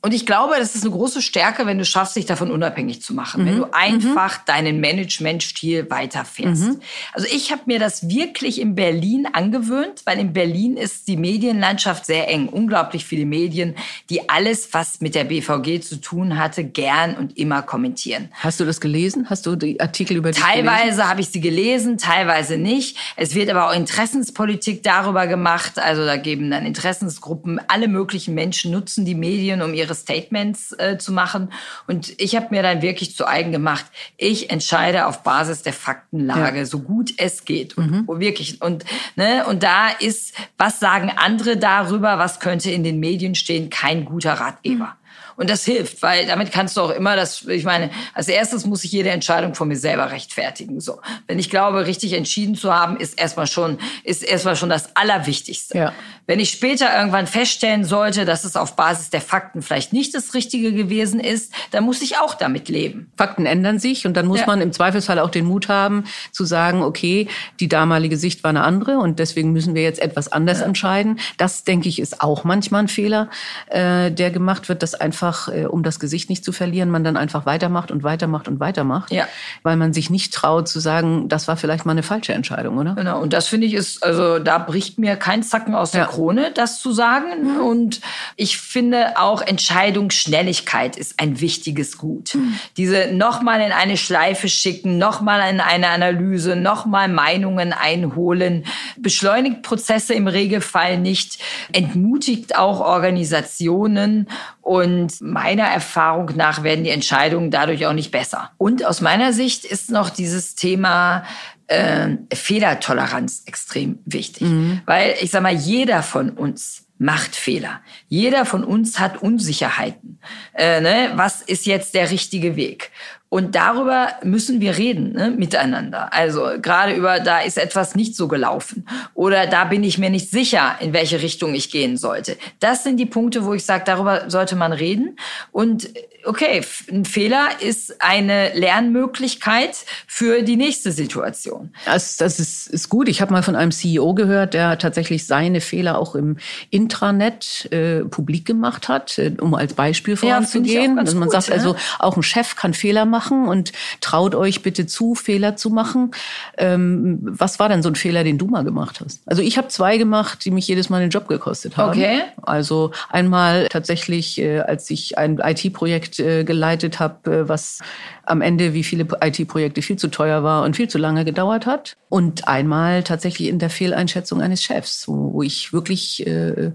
Und ich glaube, das ist eine große Stärke, wenn du schaffst, dich davon unabhängig zu machen, mhm. wenn du einfach mhm. deinen Managementstil weiterfährst. Mhm. Also ich habe mir das wirklich in Berlin angewöhnt, weil in Berlin ist die Medienlandschaft sehr eng. Unglaublich viele Medien, die alles, was mit der BVG zu tun hatte, gern und immer kommentieren. Hast du das gelesen? Hast du die Artikel über die Teilweise habe ich sie gelesen, teilweise nicht. Es wird aber auch Interessenspolitik darüber gemacht. Also da geben dann Interessensgruppen, alle möglichen Menschen nutzen die Medien, um ihre ihre Statements äh, zu machen. Und ich habe mir dann wirklich zu eigen gemacht, ich entscheide auf Basis der Faktenlage, ja. so gut es geht. Und mhm. wirklich. Und, ne, und da ist, was sagen andere darüber, was könnte in den Medien stehen, kein guter Ratgeber. Mhm. Und das hilft, weil damit kannst du auch immer das, ich meine, als erstes muss ich jede Entscheidung von mir selber rechtfertigen. So. Wenn ich glaube, richtig entschieden zu haben, ist erstmal schon, ist erstmal schon das Allerwichtigste. Ja. Wenn ich später irgendwann feststellen sollte, dass es auf Basis der Fakten vielleicht nicht das Richtige gewesen ist, dann muss ich auch damit leben. Fakten ändern sich und dann muss ja. man im Zweifelsfall auch den Mut haben, zu sagen, okay, die damalige Sicht war eine andere und deswegen müssen wir jetzt etwas anders ja. entscheiden. Das, denke ich, ist auch manchmal ein Fehler, äh, der gemacht wird, dass einfach, äh, um das Gesicht nicht zu verlieren, man dann einfach weitermacht und weitermacht und weitermacht, ja. weil man sich nicht traut zu sagen, das war vielleicht mal eine falsche Entscheidung, oder? Genau, und das finde ich ist, also da bricht mir kein Zacken aus der ja. Krone, das zu sagen. Mhm. Und ich finde auch Entscheidungsschnelligkeit ist ein wichtiges Gut. Mhm. Diese nochmal in eine Schleife schicken, nochmal in eine Analyse, nochmal Meinungen einholen, beschleunigt Prozesse im Regelfall nicht, entmutigt auch Organisationen und meiner Erfahrung nach werden die Entscheidungen dadurch auch nicht besser. Und aus meiner Sicht ist noch dieses Thema äh, Fehlertoleranz extrem wichtig. Mhm. Weil ich sag mal, jeder von uns macht Fehler. Jeder von uns hat Unsicherheiten. Äh, ne? Was ist jetzt der richtige Weg? Und darüber müssen wir reden ne, miteinander. Also gerade über, da ist etwas nicht so gelaufen oder da bin ich mir nicht sicher, in welche Richtung ich gehen sollte. Das sind die Punkte, wo ich sage, darüber sollte man reden. Und okay, ein Fehler ist eine Lernmöglichkeit für die nächste Situation. Das, das ist, ist gut. Ich habe mal von einem CEO gehört, der tatsächlich seine Fehler auch im Intranet äh, publik gemacht hat, äh, um als Beispiel voranzugehen. Ja, also man gut, sagt also, auch ein Chef kann Fehler machen und traut euch bitte zu, Fehler zu machen. Ähm, was war denn so ein Fehler, den du mal gemacht hast? Also ich habe zwei gemacht, die mich jedes Mal den Job gekostet haben. Okay. Also einmal tatsächlich, äh, als ich ein IT-Projekt Projekt äh, geleitet habe, äh, was am Ende wie viele IT-Projekte viel zu teuer war und viel zu lange gedauert hat. Und einmal tatsächlich in der Fehleinschätzung eines Chefs, wo, wo ich wirklich äh,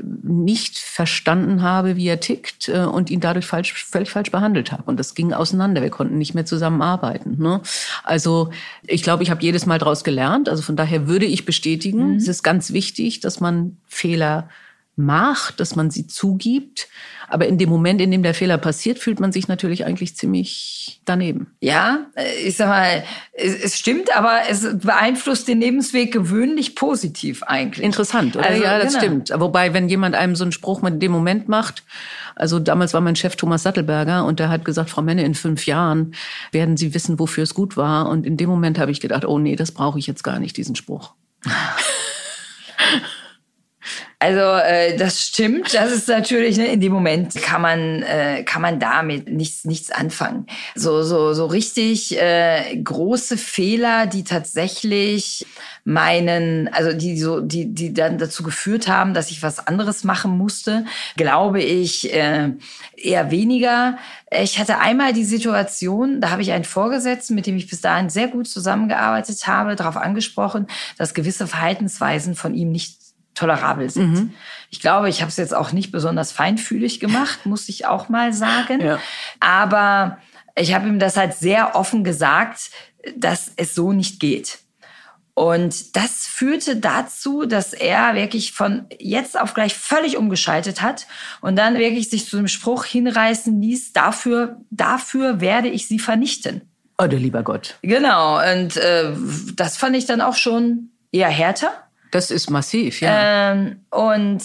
nicht verstanden habe, wie er tickt äh, und ihn dadurch falsch, völlig falsch behandelt habe. Und das ging auseinander. Wir konnten nicht mehr zusammenarbeiten. Ne? Also ich glaube, ich habe jedes Mal daraus gelernt. Also von daher würde ich bestätigen, mhm. es ist ganz wichtig, dass man Fehler macht, dass man sie zugibt. Aber in dem Moment, in dem der Fehler passiert, fühlt man sich natürlich eigentlich ziemlich daneben. Ja, ich sag mal, es, stimmt, aber es beeinflusst den Lebensweg gewöhnlich positiv eigentlich. Interessant, oder? Also, ja, das genau. stimmt. Wobei, wenn jemand einem so einen Spruch mit dem Moment macht, also damals war mein Chef Thomas Sattelberger und der hat gesagt, Frau Menne, in fünf Jahren werden Sie wissen, wofür es gut war. Und in dem Moment habe ich gedacht, oh nee, das brauche ich jetzt gar nicht, diesen Spruch. <laughs> Also äh, das stimmt. Das ist natürlich ne, in dem Moment kann man äh, kann man damit nichts nichts anfangen. So so so richtig äh, große Fehler, die tatsächlich meinen, also die so die die dann dazu geführt haben, dass ich was anderes machen musste, glaube ich äh, eher weniger. Ich hatte einmal die Situation, da habe ich einen Vorgesetzten, mit dem ich bis dahin sehr gut zusammengearbeitet habe, darauf angesprochen, dass gewisse Verhaltensweisen von ihm nicht tolerabel sind. Mhm. Ich glaube, ich habe es jetzt auch nicht besonders feinfühlig gemacht, muss ich auch mal sagen. Ja. Aber ich habe ihm das halt sehr offen gesagt, dass es so nicht geht. Und das führte dazu, dass er wirklich von jetzt auf gleich völlig umgeschaltet hat und dann wirklich sich zu dem Spruch hinreißen ließ, dafür, dafür werde ich sie vernichten. Oh, du lieber Gott. Genau. Und äh, das fand ich dann auch schon eher härter. Das ist massiv, ja. Ähm, und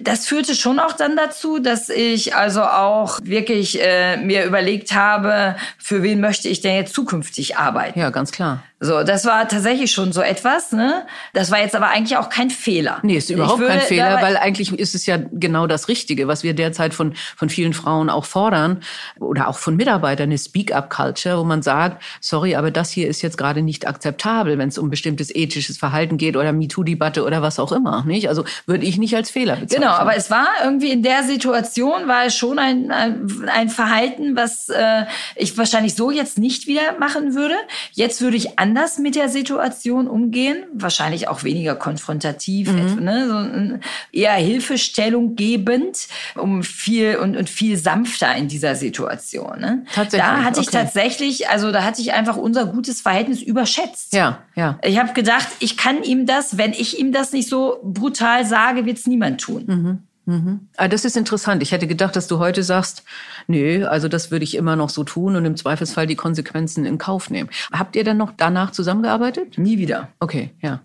das führte schon auch dann dazu, dass ich also auch wirklich äh, mir überlegt habe, für wen möchte ich denn jetzt zukünftig arbeiten. Ja, ganz klar. So, das war tatsächlich schon so etwas. Ne? Das war jetzt aber eigentlich auch kein Fehler. Nee, ist überhaupt würde, kein Fehler, weil eigentlich ist es ja genau das Richtige, was wir derzeit von, von vielen Frauen auch fordern oder auch von Mitarbeitern, eine Speak-up-Culture, wo man sagt, sorry, aber das hier ist jetzt gerade nicht akzeptabel, wenn es um bestimmtes ethisches Verhalten geht oder MeToo-Debatte oder was auch immer. Nicht? Also würde ich nicht als Fehler bezeichnen. Genau, aber es war irgendwie in der Situation, war es schon ein, ein, ein Verhalten, was äh, ich wahrscheinlich so jetzt nicht wieder machen würde. Jetzt würde ich anders anders mit der Situation umgehen, wahrscheinlich auch weniger konfrontativ, mhm. ne, so eher Hilfestellung gebend, um viel und, und viel sanfter in dieser Situation. Ne? Tatsächlich. Da hatte ich okay. tatsächlich, also da hatte ich einfach unser gutes Verhältnis überschätzt. Ja, ja. Ich habe gedacht, ich kann ihm das, wenn ich ihm das nicht so brutal sage, wird es niemand tun. Mhm. Mhm. Ah, das ist interessant. Ich hätte gedacht, dass du heute sagst, nö, also das würde ich immer noch so tun und im Zweifelsfall die Konsequenzen in Kauf nehmen. Habt ihr dann noch danach zusammengearbeitet? Nie wieder. Okay, ja.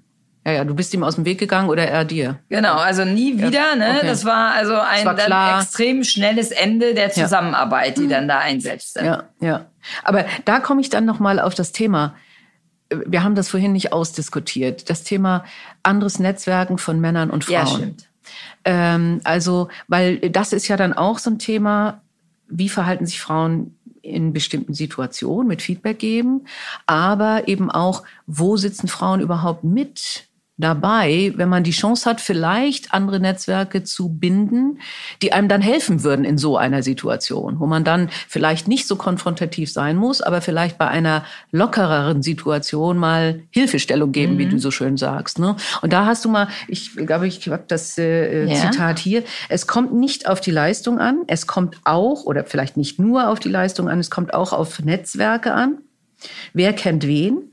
Ja, ja, du bist ihm aus dem Weg gegangen oder er dir? Genau, also nie wieder. Ja, ne? Okay. Das war also ein war dann extrem schnelles Ende der Zusammenarbeit, ja. die dann da einsetzte. Ja, ja. Aber da komme ich dann noch mal auf das Thema. Wir haben das vorhin nicht ausdiskutiert. Das Thema anderes Netzwerken von Männern und Frauen. Ja, stimmt. Ähm, also, weil das ist ja dann auch so ein Thema, wie verhalten sich Frauen in bestimmten Situationen mit Feedback geben, aber eben auch, wo sitzen Frauen überhaupt mit dabei, wenn man die Chance hat, vielleicht andere Netzwerke zu binden, die einem dann helfen würden in so einer Situation, wo man dann vielleicht nicht so konfrontativ sein muss, aber vielleicht bei einer lockereren Situation mal Hilfestellung geben, mhm. wie du so schön sagst. Ne? Und da hast du mal, ich glaube, ich habe das äh, ja. Zitat hier, es kommt nicht auf die Leistung an, es kommt auch, oder vielleicht nicht nur auf die Leistung an, es kommt auch auf Netzwerke an. Wer kennt wen?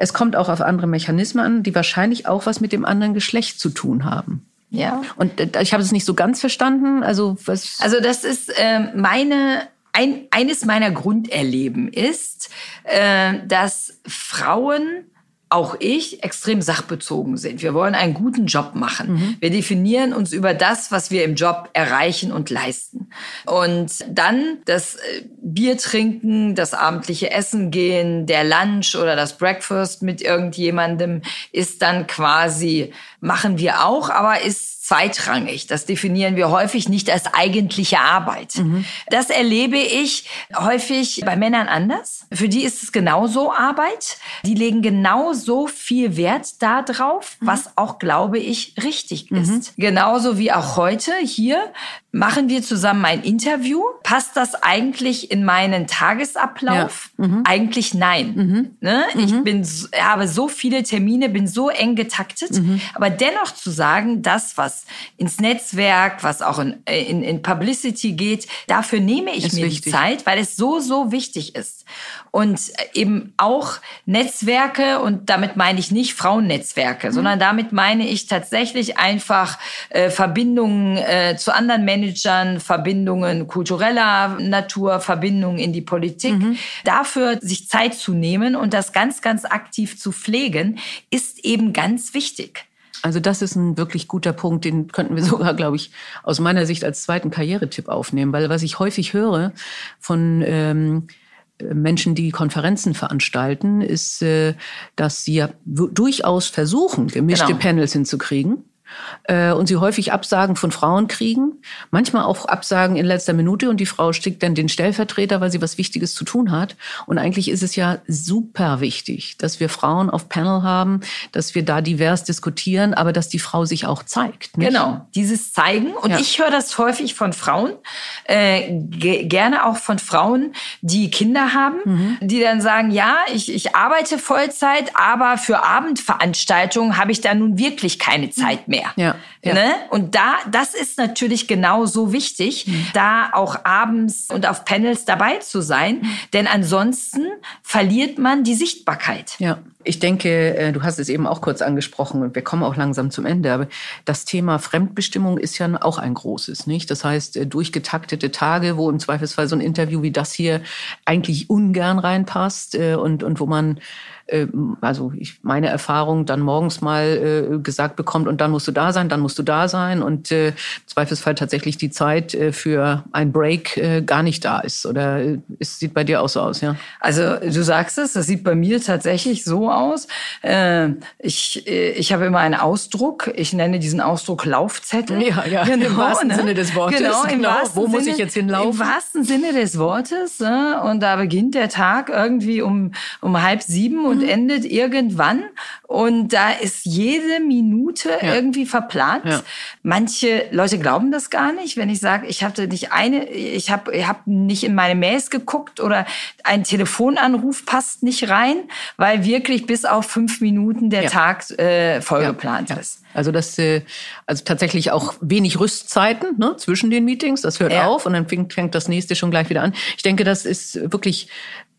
Es kommt auch auf andere Mechanismen an, die wahrscheinlich auch was mit dem anderen Geschlecht zu tun haben. Ja. Und äh, ich habe es nicht so ganz verstanden. Also was? Also das ist äh, meine ein, eines meiner Grunderleben ist, äh, dass Frauen auch ich extrem sachbezogen sind. Wir wollen einen guten Job machen. Mhm. Wir definieren uns über das, was wir im Job erreichen und leisten. Und dann das äh, Bier trinken, das abendliche Essen gehen, der Lunch oder das Breakfast mit irgendjemandem ist dann quasi, machen wir auch, aber ist zweitrangig. Das definieren wir häufig nicht als eigentliche Arbeit. Mhm. Das erlebe ich häufig bei Männern anders. Für die ist es genauso Arbeit. Die legen genauso viel Wert darauf, mhm. was auch, glaube ich, richtig mhm. ist. Genauso wie auch heute hier machen wir zusammen ein Interview? Passt das eigentlich in meinen Tagesablauf? Ja. Mhm. Eigentlich nein. Mhm. Ne? Ich mhm. bin, habe so viele Termine, bin so eng getaktet. Mhm. Aber dennoch zu sagen, das, was ins Netzwerk, was auch in, in, in Publicity geht, dafür nehme ich ist mir wichtig. die Zeit, weil es so, so wichtig ist. Und eben auch Netzwerke, und damit meine ich nicht Frauennetzwerke, mhm. sondern damit meine ich tatsächlich einfach äh, Verbindungen äh, zu anderen Managern, Verbindungen kultureller Natur, Verbindungen in die Politik. Mhm. Dafür sich Zeit zu nehmen und das ganz, ganz aktiv zu pflegen, ist eben ganz wichtig. Also das ist ein wirklich guter Punkt, den könnten wir <laughs> sogar, glaube ich, aus meiner Sicht als zweiten Karrieretipp aufnehmen, weil was ich häufig höre von ähm, Menschen, die Konferenzen veranstalten, ist, äh, dass sie ja durchaus versuchen, gemischte genau. Panels hinzukriegen äh, und sie häufig Absagen von Frauen kriegen, manchmal auch Absagen in letzter Minute und die Frau schickt dann den Stellvertreter, weil sie was Wichtiges zu tun hat. Und eigentlich ist es ja super wichtig, dass wir Frauen auf Panel haben, dass wir da divers diskutieren, aber dass die Frau sich auch zeigt. Nicht? Genau, dieses Zeigen. Und ja. ich höre das häufig von Frauen, äh, gerne auch von Frauen, die Kinder haben, mhm. die dann sagen, ja, ich, ich arbeite Vollzeit, aber für Abendveranstaltungen habe ich da nun wirklich keine Zeit mehr mehr. Ja, ja. Ne? Und da, das ist natürlich genau so wichtig, mhm. da auch abends und auf Panels dabei zu sein, mhm. denn ansonsten verliert man die Sichtbarkeit. Ja. Ich denke, äh, du hast es eben auch kurz angesprochen und wir kommen auch langsam zum Ende. Aber das Thema Fremdbestimmung ist ja auch ein großes, nicht? Das heißt, äh, durchgetaktete Tage, wo im Zweifelsfall so ein Interview wie das hier eigentlich ungern reinpasst äh, und, und wo man also ich meine Erfahrung, dann morgens mal gesagt bekommt und dann musst du da sein, dann musst du da sein und äh, im Zweifelsfall tatsächlich die Zeit äh, für ein Break äh, gar nicht da ist. Oder äh, es sieht bei dir auch so aus, ja? Also du sagst es, das sieht bei mir tatsächlich so aus. Äh, ich, äh, ich habe immer einen Ausdruck, ich nenne diesen Ausdruck Laufzettel. Ja, ja, <laughs> genau, im wahrsten ne? Sinne des Wortes. Genau, im genau. Wo Sinne, muss ich jetzt hinlaufen? Im wahrsten Sinne des Wortes. Ne? Und da beginnt der Tag irgendwie um, um halb sieben und und mhm. endet irgendwann. Und da ist jede Minute ja. irgendwie verplant. Ja. Manche Leute glauben das gar nicht, wenn ich sage, ich hatte nicht eine, ich habe ich hab nicht in meine Mails geguckt oder ein Telefonanruf passt nicht rein, weil wirklich bis auf fünf Minuten der ja. Tag äh, vollgeplant ist. Also das, äh, also tatsächlich auch wenig Rüstzeiten ne, zwischen den Meetings. Das hört auf und dann fängt, fängt das nächste schon gleich wieder an. Ich denke, das ist wirklich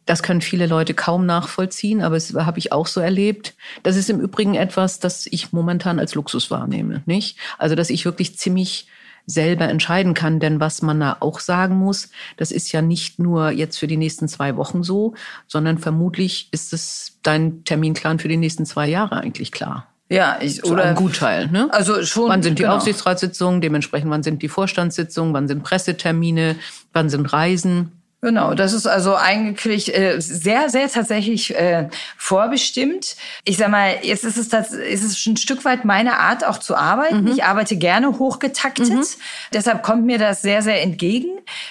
das können viele Leute kaum nachvollziehen, aber es habe ich auch so erlebt. Das ist im Übrigen etwas, das ich momentan als Luxus wahrnehme, nicht? Also, dass ich wirklich ziemlich selber entscheiden kann. Denn was man da auch sagen muss, das ist ja nicht nur jetzt für die nächsten zwei Wochen so, sondern vermutlich ist es dein Terminplan für die nächsten zwei Jahre eigentlich klar. Ja, ich, oder ein Gutteil. Ne? Also schon. Wann sind die genau. Aufsichtsratssitzungen? Dementsprechend, wann sind die Vorstandssitzungen? Wann sind Pressetermine? Wann sind Reisen? Genau, das ist also eigentlich äh, sehr, sehr tatsächlich äh, vorbestimmt. Ich sag mal, jetzt ist es, das, ist es ein Stück weit meine Art auch zu arbeiten. Mhm. Ich arbeite gerne hochgetaktet, mhm. deshalb kommt mir das sehr, sehr entgegen.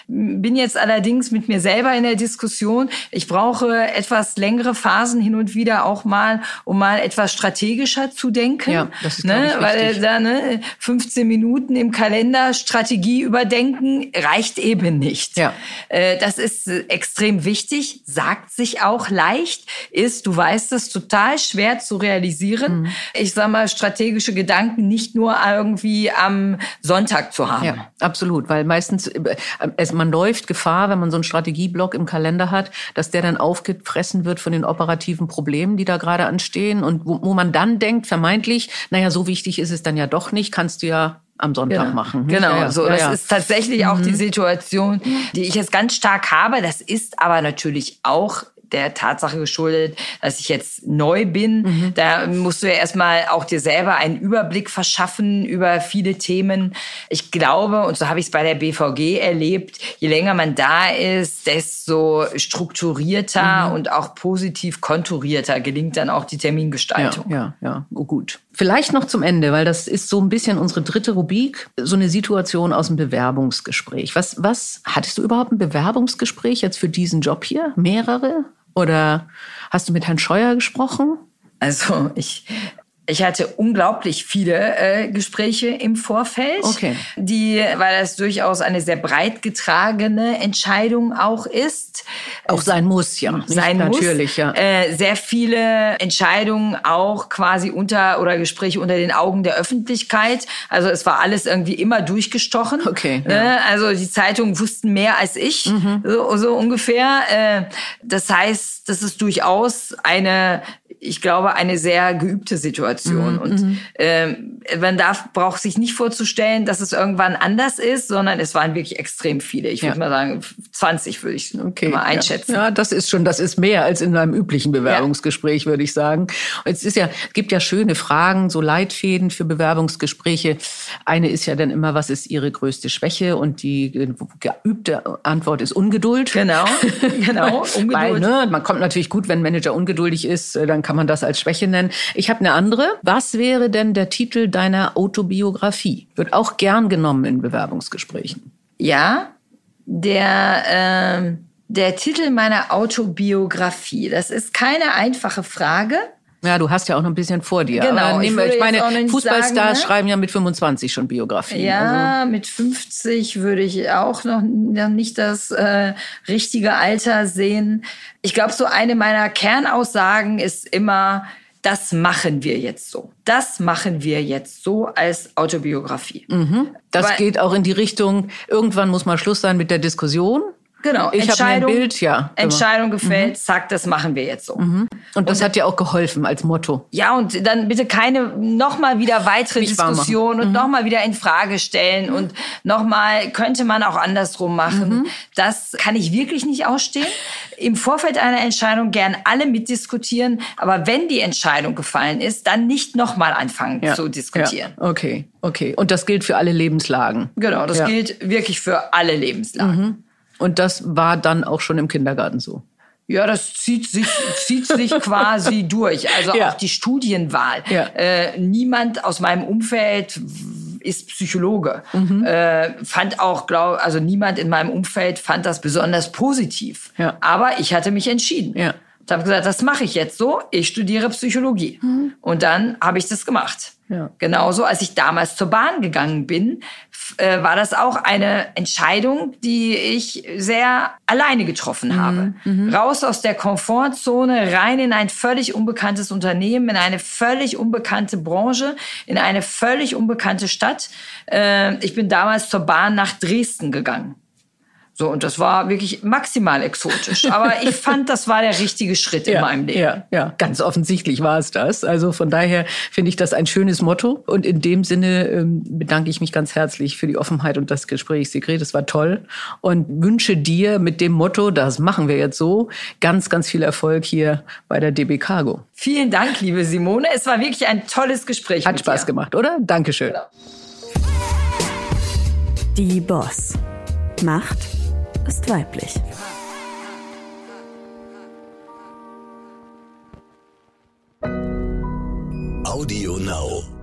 Bin jetzt allerdings mit mir selber in der Diskussion. Ich brauche etwas längere Phasen hin und wieder auch mal, um mal etwas strategischer zu denken. Ja, das ist ne? Weil da ne, 15 Minuten im Kalender Strategie überdenken reicht eben nicht. Ja. Äh, das ist äh, extrem wichtig, sagt sich auch leicht, ist, du weißt es, total schwer zu realisieren. Mhm. Ich sag mal, strategische Gedanken nicht nur irgendwie am Sonntag zu haben. Ja, absolut, weil meistens, äh, es, man läuft Gefahr, wenn man so einen Strategieblock im Kalender hat, dass der dann aufgefressen wird von den operativen Problemen, die da gerade anstehen und wo, wo man dann denkt, vermeintlich, naja, so wichtig ist es dann ja doch nicht, kannst du ja am Sonntag genau. machen. Genau, ja, ja. so ja, das ist tatsächlich auch mhm. die Situation, die ich jetzt ganz stark habe. Das ist aber natürlich auch der Tatsache geschuldet, dass ich jetzt neu bin. Mhm. Da musst du ja erstmal auch dir selber einen Überblick verschaffen über viele Themen. Ich glaube, und so habe ich es bei der BVG erlebt, je länger man da ist, desto strukturierter mhm. und auch positiv konturierter gelingt dann auch die Termingestaltung. Ja, ja, ja. Oh, gut. Vielleicht noch zum Ende, weil das ist so ein bisschen unsere dritte Rubrik, so eine Situation aus dem Bewerbungsgespräch. Was, was, hattest du überhaupt ein Bewerbungsgespräch jetzt für diesen Job hier? Mehrere? Oder hast du mit Herrn Scheuer gesprochen? Also ich, Ich hatte unglaublich viele äh, Gespräche im Vorfeld, okay. die, weil das durchaus eine sehr breit getragene Entscheidung auch ist. Auch sein muss, ja. Sein natürlich, muss. ja. Äh, sehr viele Entscheidungen auch quasi unter oder Gespräche unter den Augen der Öffentlichkeit. Also es war alles irgendwie immer durchgestochen. Okay. Ja. Ja. Also die Zeitungen wussten mehr als ich, mhm. so, so ungefähr. Äh, das heißt, das ist durchaus eine ich glaube, eine sehr geübte Situation. Mhm, und ähm, man darf, braucht sich nicht vorzustellen, dass es irgendwann anders ist, sondern es waren wirklich extrem viele. Ich würde Ja. mal sagen, 20 würde ich Okay, mal einschätzen. Ja. ja, das ist schon, das ist mehr als in einem üblichen Bewerbungsgespräch, würde ich sagen. Und es ist ja, es gibt ja schöne Fragen, so Leitfäden für Bewerbungsgespräche. Eine ist ja dann immer, was ist Ihre größte Schwäche? Und die geübte Antwort ist Ungeduld. Genau, <laughs> genau. Ungeduld. Weil, ne, man kommt natürlich gut, wenn ein Manager ungeduldig ist, dann kann man das als Schwäche nennen. Ich habe eine andere. Was wäre denn der Titel deiner Autobiografie? Wird auch gern genommen in Bewerbungsgesprächen. Ja, der, ähm, der Titel meiner Autobiografie, das ist keine einfache Frage. Ja, du hast ja auch noch ein bisschen vor dir. Genau, ich nehmen ich auch meine, Fußballstars sagen, ne? schreiben ja mit 25 schon Biografien. Also, Ja, mit 50 würde ich auch noch, nicht das äh, richtige Alter sehen. Ich glaube, so eine meiner Kernaussagen ist immer, das machen wir jetzt so. Das machen wir jetzt so als Autobiografie. das Weil- geht auch in die Richtung, irgendwann muss mal Schluss sein mit der Diskussion. Genau, Ich habe mir ein Entscheidung, Bild, ja. Entscheidung gefällt, zack, das machen wir jetzt so. Und das hat dir auch geholfen als Motto. Ja, und dann bitte keine nochmal wieder weitere machen. Diskussion Mhm. und nochmal wieder in Frage stellen und nochmal könnte man auch andersrum machen. Mhm. Das kann ich wirklich nicht ausstehen. Im Vorfeld einer Entscheidung gern alle mitdiskutieren, aber wenn die Entscheidung gefallen ist, dann nicht nochmal anfangen Ja. zu diskutieren. Ja. Okay, okay. Und das gilt für alle Lebenslagen. Genau, das Ja. Mhm. gilt wirklich für alle Lebenslagen. Und das war dann auch schon im Kindergarten so. Ja, das zieht sich, zieht sich <laughs> quasi durch. Also Ja. auch die Studienwahl. Ja. Äh, niemand aus meinem Umfeld ist Psychologe. Mhm. Äh, fand auch, glaub, also niemand in meinem Umfeld fand das besonders positiv. Ja. Aber ich hatte mich entschieden. Ja. Und habe gesagt, das mache ich jetzt so. Ich studiere Psychologie. Und dann habe ich das gemacht. Mhm. Ja. Genauso, als ich damals zur Bahn gegangen bin, äh, war das auch eine Entscheidung, die ich sehr alleine getroffen habe. Raus aus der Komfortzone, rein in ein völlig unbekanntes Unternehmen, in eine völlig unbekannte Branche, in eine völlig unbekannte Stadt. Äh, ich bin damals zur Bahn nach Dresden gegangen. So, und das war wirklich maximal exotisch. Aber ich fand, das war der richtige Schritt in meinem Leben. Ja, ja, ganz offensichtlich war es das. Also von daher finde ich das ein schönes Motto. Und in dem Sinne ähm, bedanke ich mich ganz herzlich für die Offenheit und das Gespräch, Sigrid. Es war toll. Und wünsche dir mit dem Motto, das machen wir jetzt so, ganz, ganz viel Erfolg hier bei der DB Cargo. Vielen Dank, liebe Simone. Es war wirklich ein tolles Gespräch. Hat mit Spaß dir. gemacht, oder? Dankeschön. Genau. Die Boss. Macht ist weiblich. Audio Now.